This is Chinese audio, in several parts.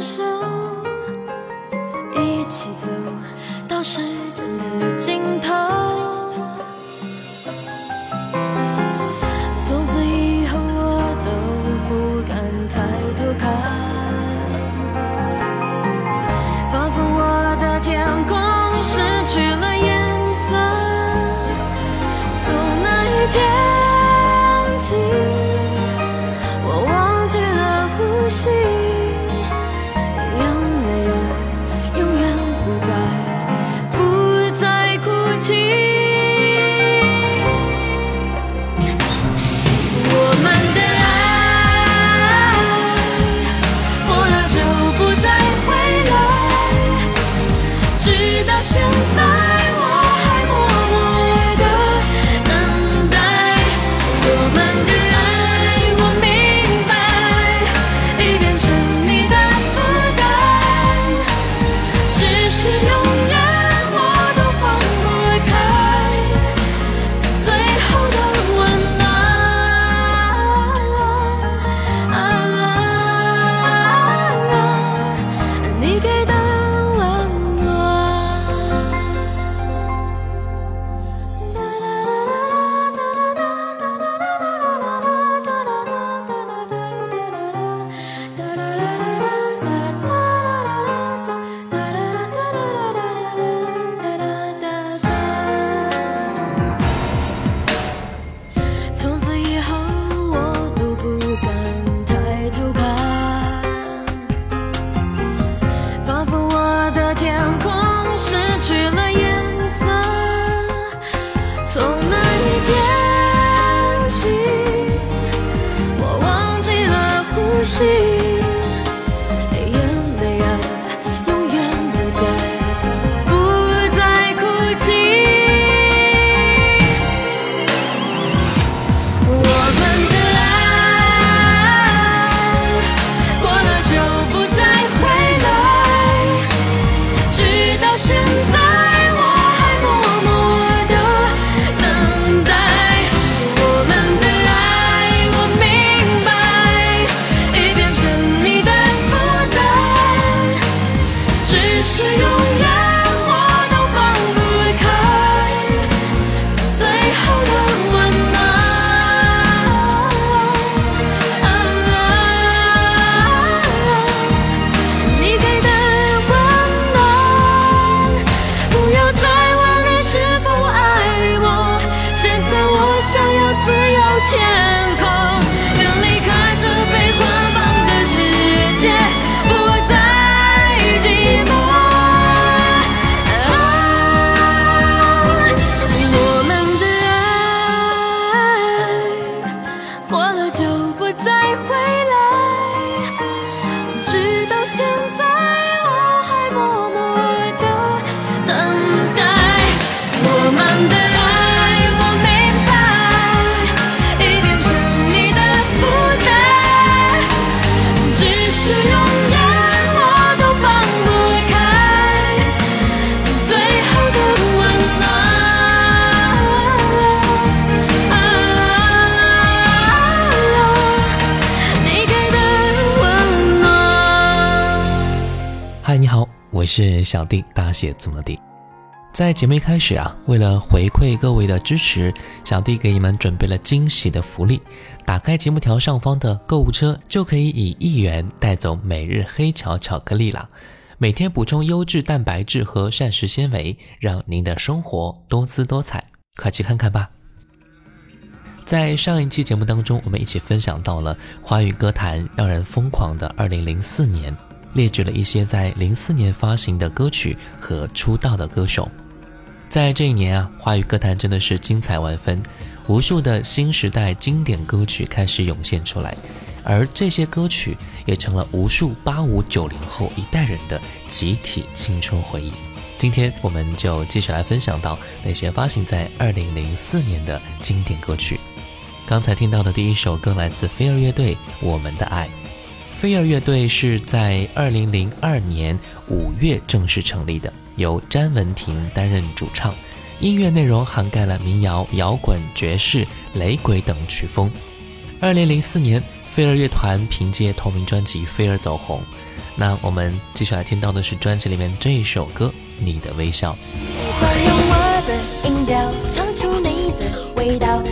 手牵手，一起走到时是小弟大写字母 D。在节目一开始啊，为了回馈各位的支持，小弟给你们准备了惊喜的福利。打开节目条上方的购物车，就可以以一元带走每日黑巧巧克力啦。每天补充优质蛋白质和膳食纤维，让您的生活多姿多彩。快去看看吧！在上一期节目当中，我们一起分享到了华语歌坛让人疯狂的2004年，列举了一些在04年发行的歌曲和出道的歌手。在这一年啊，华语歌坛真的是精彩万分，无数的新时代经典歌曲开始涌现出来。而这些歌曲也成了无数八五九零后一代人的集体青春回忆。今天我们就继续来分享到那些发行在二零零四年的经典歌曲。刚才听到的第一首歌来自飞儿乐队《我们的爱》。飞儿乐队是在二零零二年五月正式成立的，由詹雯婷担任主唱，音乐内容涵盖了民谣、摇滚、爵士、雷鬼等曲风。二零零四年。飞儿乐团凭借同名专辑《飞儿》走红，那我们接下来听到的是专辑里面这一首歌《你的微笑》。喜欢用我的音调唱出你的味道，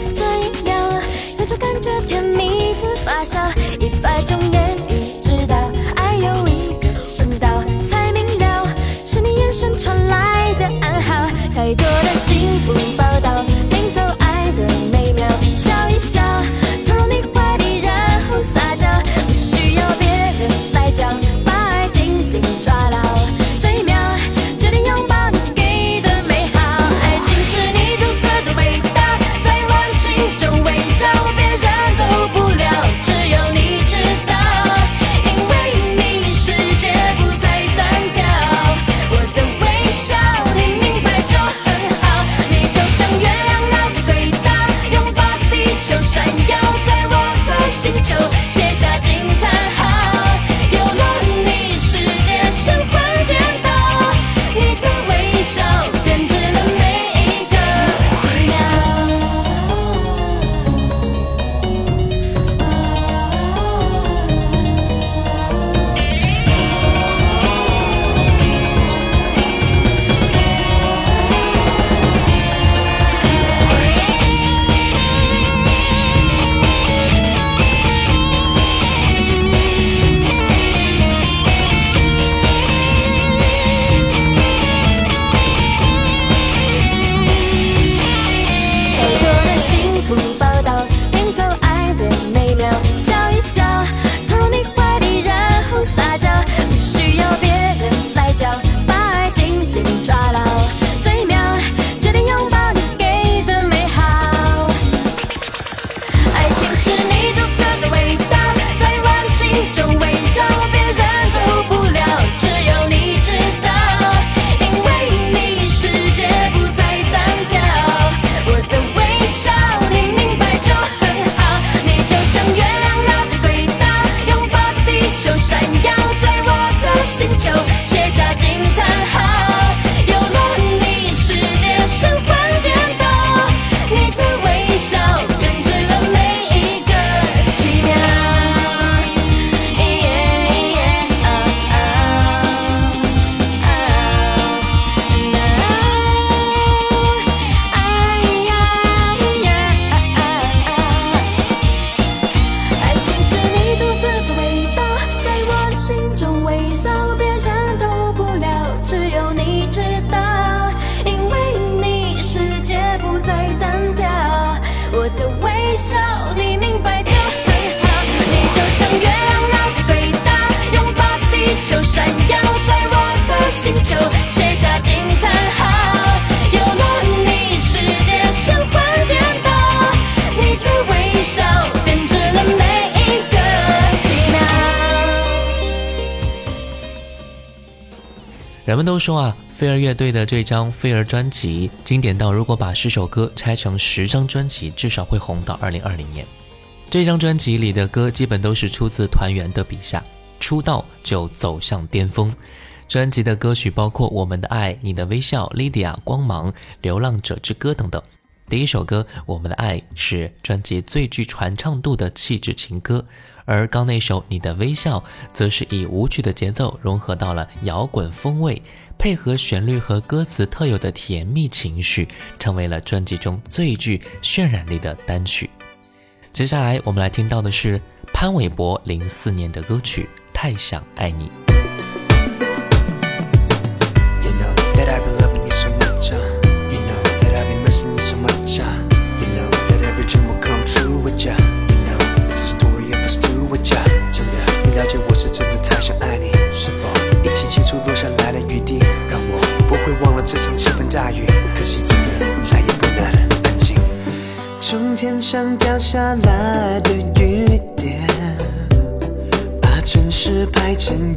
人们都说啊，飞儿乐队的这张《飞儿》专辑经典到，如果把十首歌拆成十张专辑，至少会红到二零二零年。这张专辑里的歌基本都是出自团员的笔下，出道就走向巅峰。专辑的歌曲包括《我们的爱》、《你的微笑》、《Lydia》、《光芒》、《流浪者之歌》等等。第一首歌《我们的爱》是专辑最具传唱度的气质情歌，而刚那首《你的微笑》则是以舞曲的节奏融合到了摇滚风味，配合旋律和歌词特有的甜蜜情绪，成为了专辑中最具渲染力的单曲。接下来我们来听到的是潘玮柏零四年的歌曲《太想爱你》。像掉下来的雨点，把城市拍成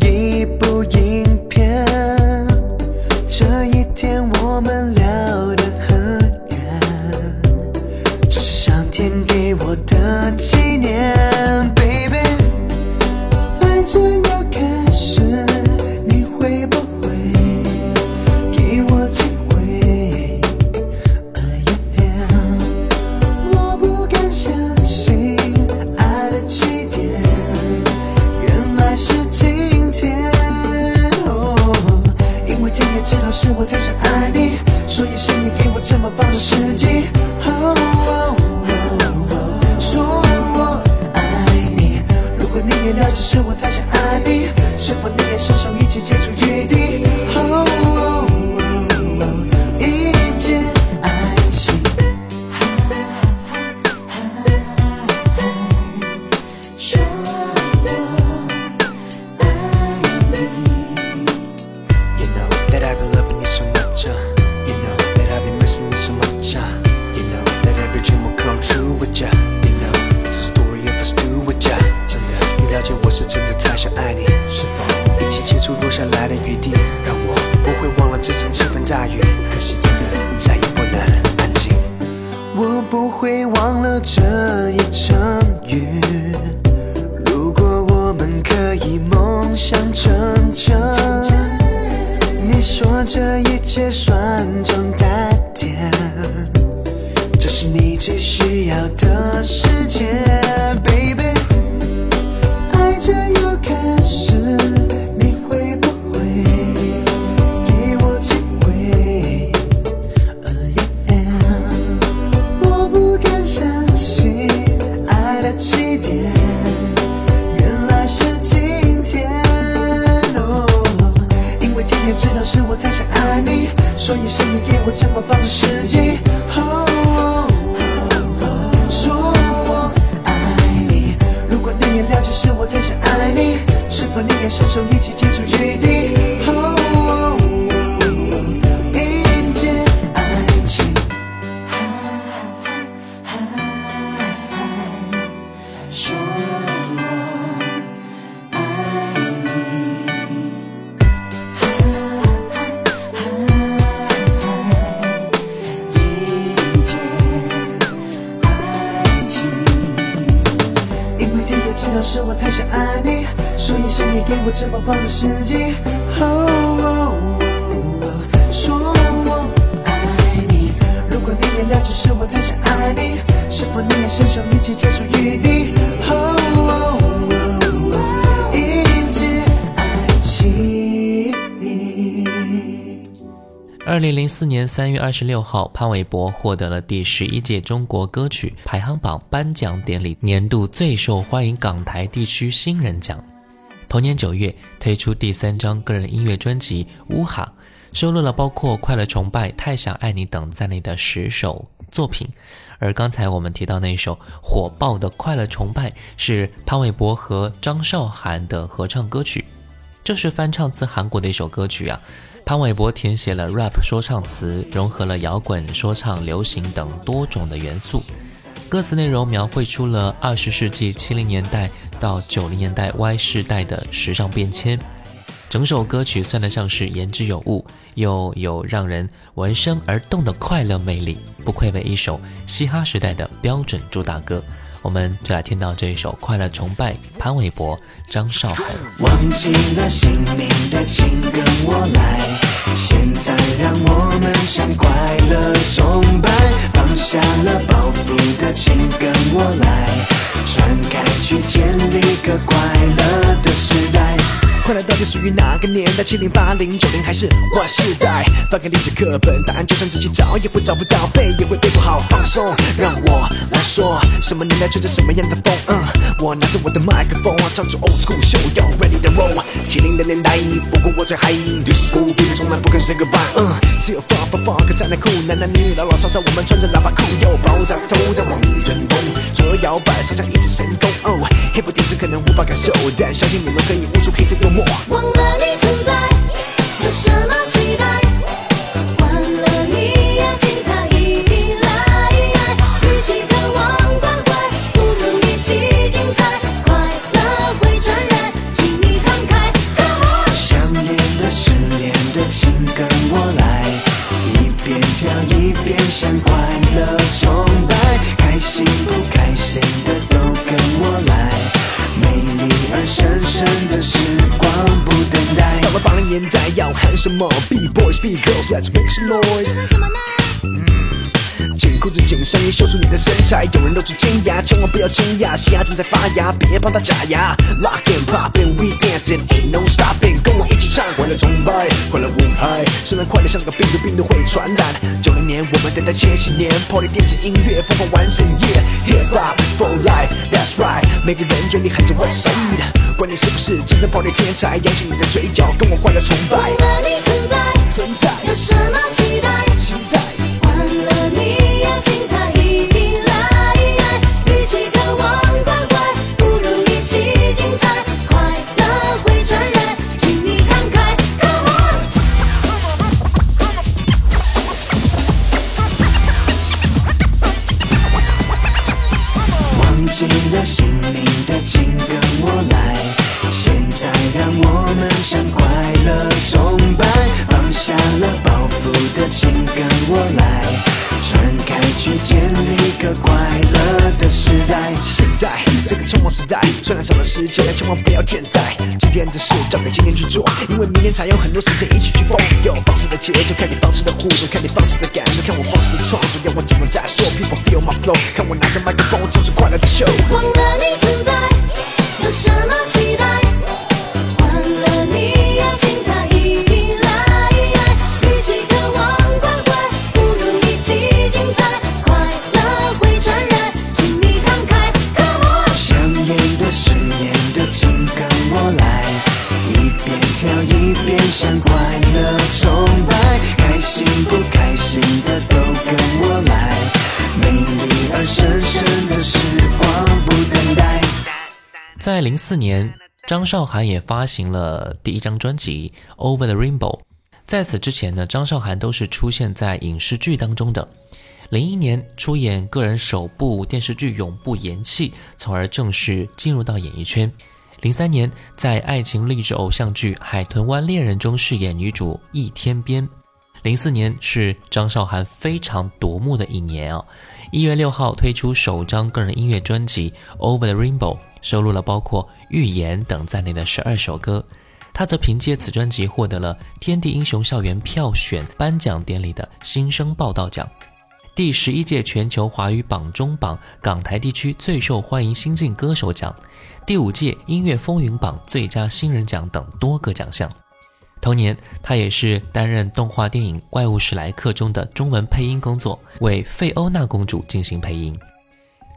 我太想爱你，是否你也伸手一起接触雨滴？哦，迎接爱情。二零零四年三月二十六号，潘玮柏获得了第十一届中国歌曲排行榜颁奖典礼年度最受欢迎港台地区新人奖。同年九月，推出第三张个人音乐专辑《乌哈》，收录了包括《快乐崇拜》《太想爱你》等在内的十首作品。而刚才我们提到那首火爆的《快乐崇拜》，是潘玮柏和张韶涵的合唱歌曲，这是翻唱自韩国的一首歌曲啊。潘玮柏填写了 rap 说唱词，融合了摇滚、说唱、流行等多种的元素。歌词内容描绘出了二十世纪七零年代到九零年代 Y 世代的时尚变迁。整首歌曲算得上是言之有物，又有让人闻声而动的快乐魅力，不愧为一首嘻哈时代的标准主打歌。我们就来听到这一首《快乐崇拜》，潘玮柏、张韶涵。忘记了姓名的请跟我来，属于哪个年代？七零、八零、九零还是 Y 世代？翻开历史课本，答案就算自己找也会找不到，背也会背不好。放松，让我来说，什么年代吹着什么样的风？嗯，我拿着我的麦克风，唱着 old school show yo ready to roll。七零的年代，不过我最嗨，disco 别人从来不肯 say goodbye。嗯，只有 funk funk funk 才能酷，男男女女老老少少，我们穿着喇叭裤，yo 爆炸头在往里阵风，左右摇摆，上下一直神功。哦，hip hop 电视可能无法感受，但相信你们可以悟出黑色幽默。忘了你存在，有什么 handsome, B-boys, B-girls, let's make some noise. 裤子紧上衣，秀出你的身材。有人露出尖牙，千万不要惊讶，西牙正在发芽，别怕它假牙。Lock and pop and we dancing, ain't no stopping，跟我一起唱，快乐崇拜，快乐舞拍。虽然快乐像个病毒，病毒会传染。九零年我们等待千禧年，Party 电子音乐疯狂完整夜，Hip hop for life, that's right。每个人嘴里喊着 What's up，管你是不是真正 Party 天才，扬起你的嘴角，跟我快乐崇拜忘。了你存在，存在，有什么期待？请跟我来，传开去建立个快乐的时代。现在这个匆忙时代，虽然少了时间，但千万不要倦怠。今天的事交给今天去做，因为明天才有很多时间一起去疯。有方式的节奏，看你方式的互动，看你方式的感动，看我方式的创作，要我怎么再说？People feel my flow，看我拿着麦克风，唱出快乐的 show。忘了你存在，有什么在零四年，张韶涵也发行了第一张专辑《Over the Rainbow》。在此之前呢，张韶涵都是出现在影视剧当中的。零一年出演个人首部电视剧《永不言弃》，从而正式进入到演艺圈。零三年，在爱情励志偶像剧《海豚湾恋人》中饰演女主易天边。零四年是张韶涵非常夺目的一年啊！一月六号推出首张个人音乐专辑《Over the Rainbow》，收录了包括《预言》等在内的十二首歌。她则凭借此专辑获得了天地英雄校园票选颁奖典礼的新生报道奖、第十一届全球华语榜中榜港台地区最受欢迎新晋歌手奖、第五届音乐风云榜最佳新人奖等多个奖项。同年，他也是担任动画电影《怪物史莱克》中的中文配音工作，为费欧娜公主进行配音。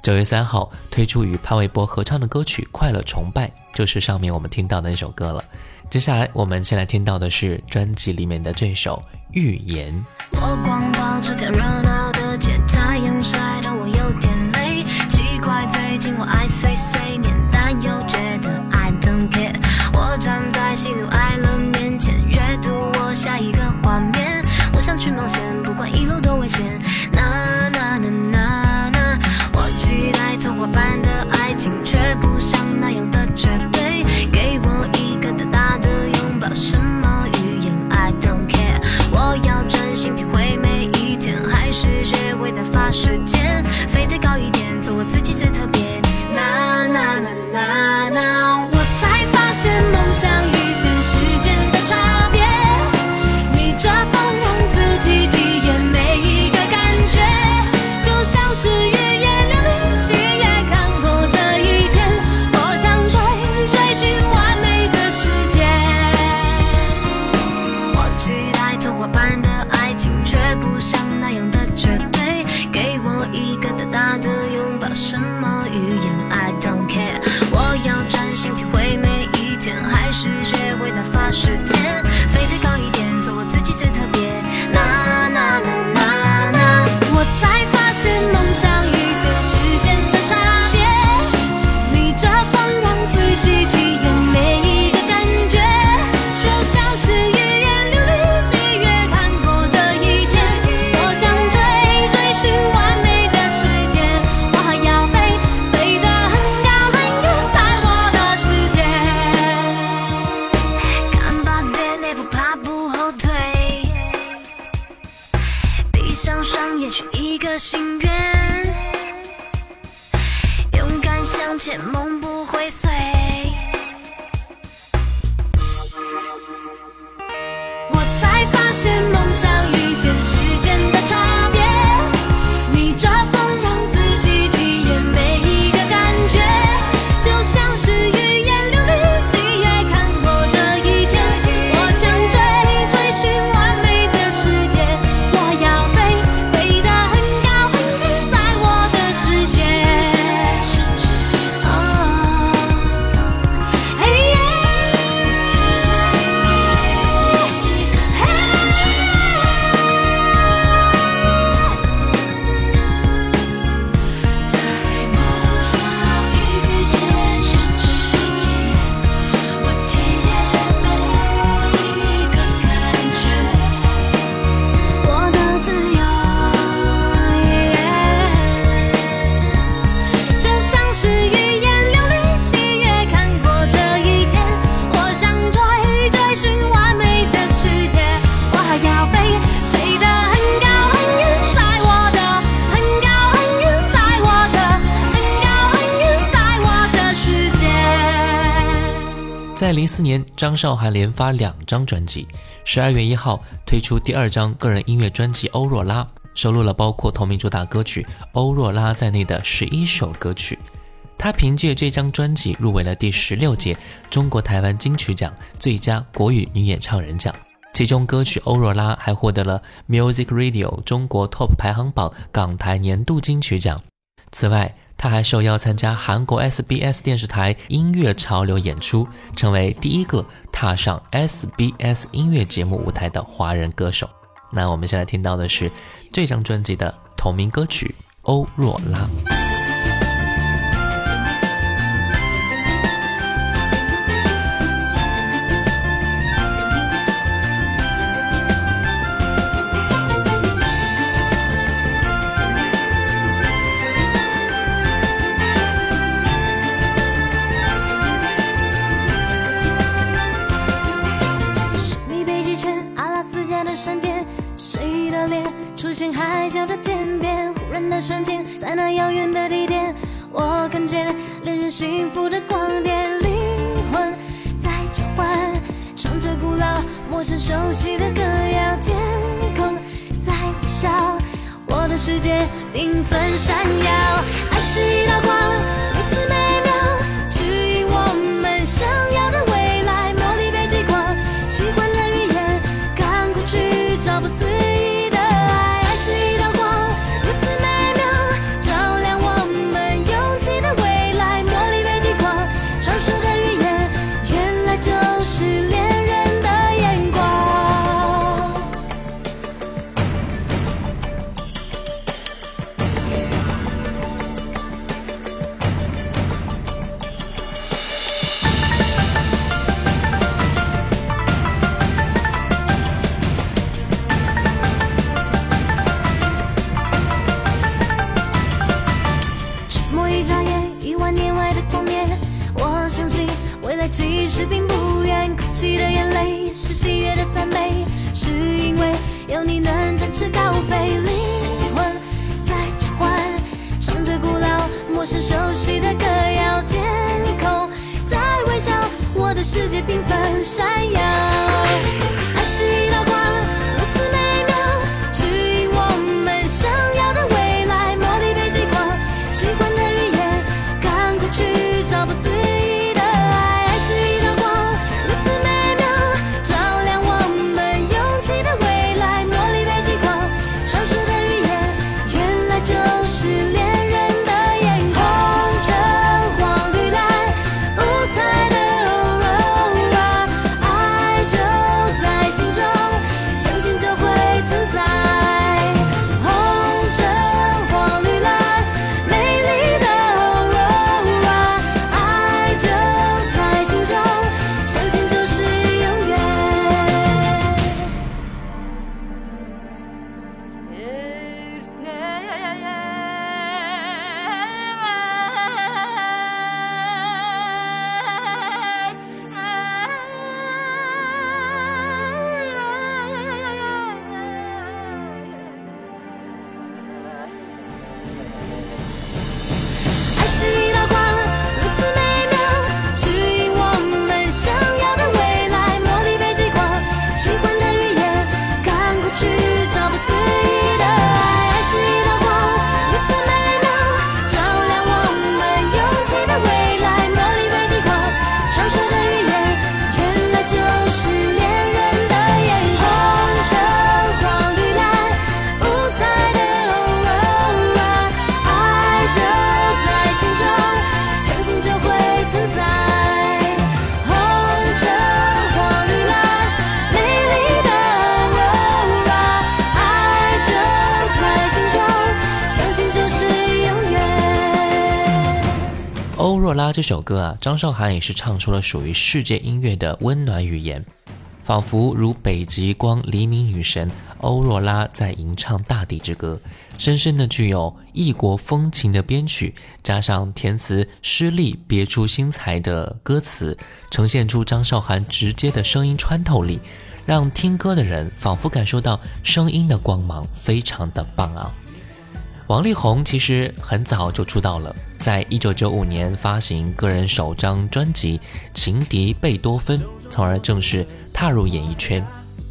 九月三号推出与潘玮柏合唱的歌曲《快乐崇拜》，就是上面我们听到的那首歌了。接下来我们先来听到的是专辑里面的这首《预言》。我逛到这条热闹的街，太阳晒得我有点累。奇怪，最近我爱零四年，张韶涵连发两张专辑。十二月一号推出第二张个人音乐专辑《欧若拉》，收录了包括同名主打歌曲《欧若拉》在内的十一首歌曲。她凭借这张专辑入围了第十六届中国台湾金曲奖最佳国语女演唱人奖，其中歌曲《欧若拉》还获得了 Music Radio 中国 Top 排行榜港台年度金曲奖。此外，他还受邀参加韩国 sbs 电视台音乐潮流演出成为第一个踏上 sbs 音乐节目舞台的华人歌手。那我们现在听到的是这张专辑的同名歌曲欧若拉。世界缤纷闪耀爱是一道光若拉这首歌啊，张韶涵也是唱出了属于世界音乐的温暖语言，仿佛如北极光黎明女神欧若拉在吟唱大地之歌，深深的具有异国风情的编曲，加上填词诗力别出心裁的歌词，呈现出张韶涵直接的声音穿透力，让听歌的人仿佛感受到声音的光芒，非常的棒啊！王力宏其实很早就出道了，在一九九五年发行个人首张专辑《情敌贝多芬》，从而正式踏入演艺圈。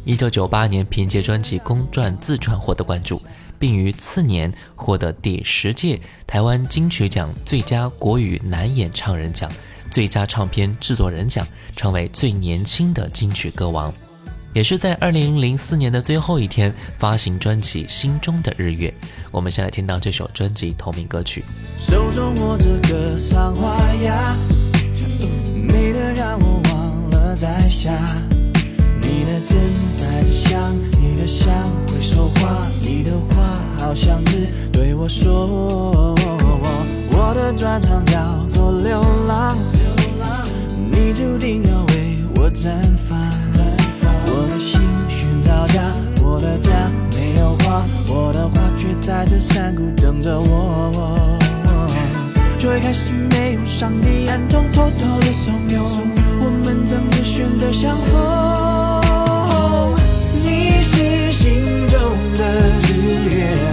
一九九八年凭借专辑《公传自传》获得关注，并于次年获得第十届台湾金曲奖最佳国语男演唱人奖、最佳唱片制作人奖，成为最年轻的金曲歌王。也是在二零零四年的最后一天发行专辑《心中的日月》。我们先来听到这首专辑同名歌曲。手中握着个桑花呀，美得让我忘了在下。你的真带着香，你的香会说话，你的话好像只对我说。我的专长叫做流浪流浪，你注定要为我绽放。到家，我的家没有花，我的花却在这山谷等着我。最开始没有上帝暗中偷偷的怂恿，我们怎么选择相逢？你是心中的日月，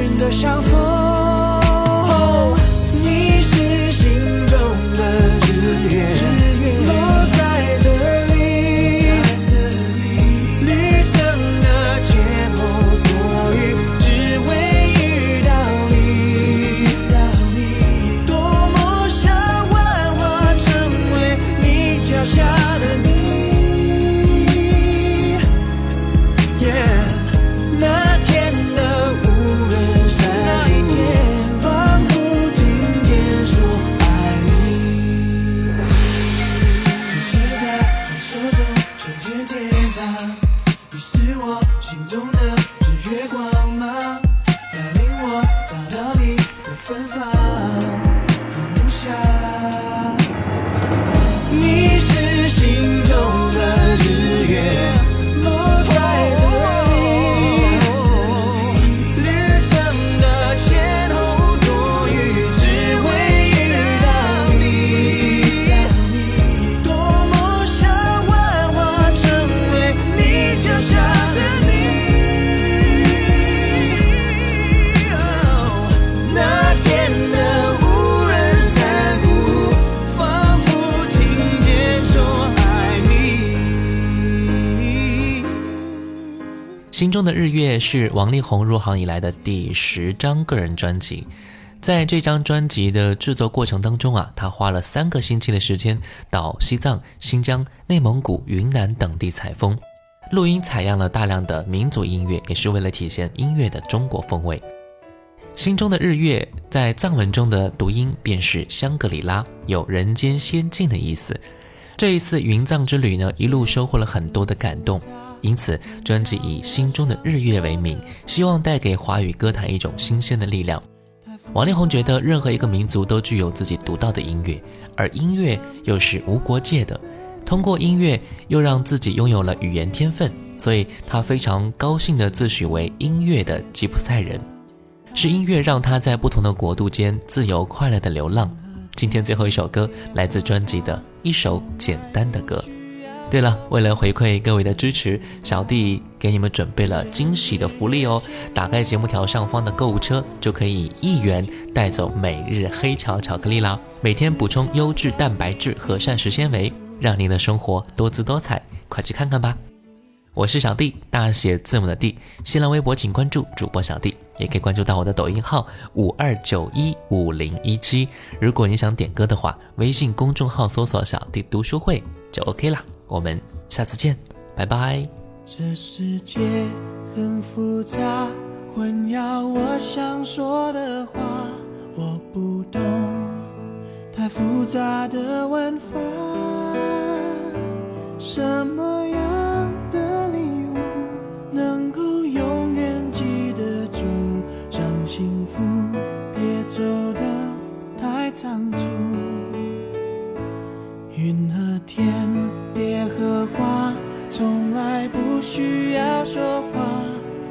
人的相逢心中的日月是王力宏入行以来的第十张个人专辑。在这张专辑的制作过程当中啊，他花了三个星期的时间到西藏、新疆、内蒙古、云南等地采风，录音采样了大量的民族音乐，也是为了体现音乐的中国风味。心中的日月在藏文中的读音便是香格里拉，有人间仙境的意思。这一次云藏之旅呢，一路收获了很多的感动。因此专辑以“心中的日月”为名，希望带给华语歌坛一种新鲜的力量。王力宏觉得任何一个民族都具有自己独到的音乐，而音乐又是无国界的。通过音乐又让自己拥有了语言天分，所以他非常高兴地自诩为音乐的吉普赛人。是音乐让他在不同的国度间自由快乐的流浪。今天最后一首歌来自专辑的一首简单的歌。对了，为了回馈各位的支持，小弟给你们准备了惊喜的福利哦！打开节目条上方的购物车，就可以一元带走每日黑巧巧克力啦！每天补充优质蛋白质和膳食纤维，让您的生活多姿多彩，快去看看吧！我是小弟，大写字母的弟。新浪微博请关注主播小弟，也可以关注到我的抖音号五二九一五零一七。如果你想点歌的话，微信公众号搜索“小弟读书会”就 OK 啦。我们下次见，拜拜。这世界很复杂，混淆我想说的话。我不懂太复杂的玩法。什么样的礼物能够永远记得住？让幸福别走得太仓促。云和天。别和花，从来不需要说话，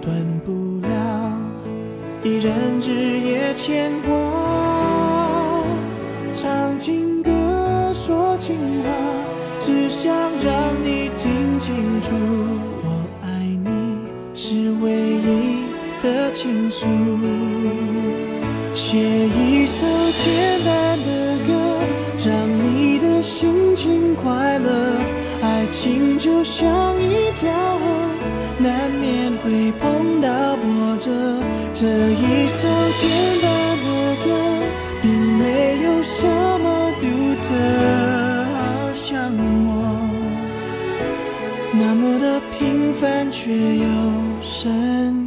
断不了一人日夜牵挂。唱情歌，说情话，只想让你听清楚，我爱你是唯一的倾诉。写一就像一条河，难免会碰到波折。这一首简单的歌，并没有什么独特，好像我那么的平凡，却又深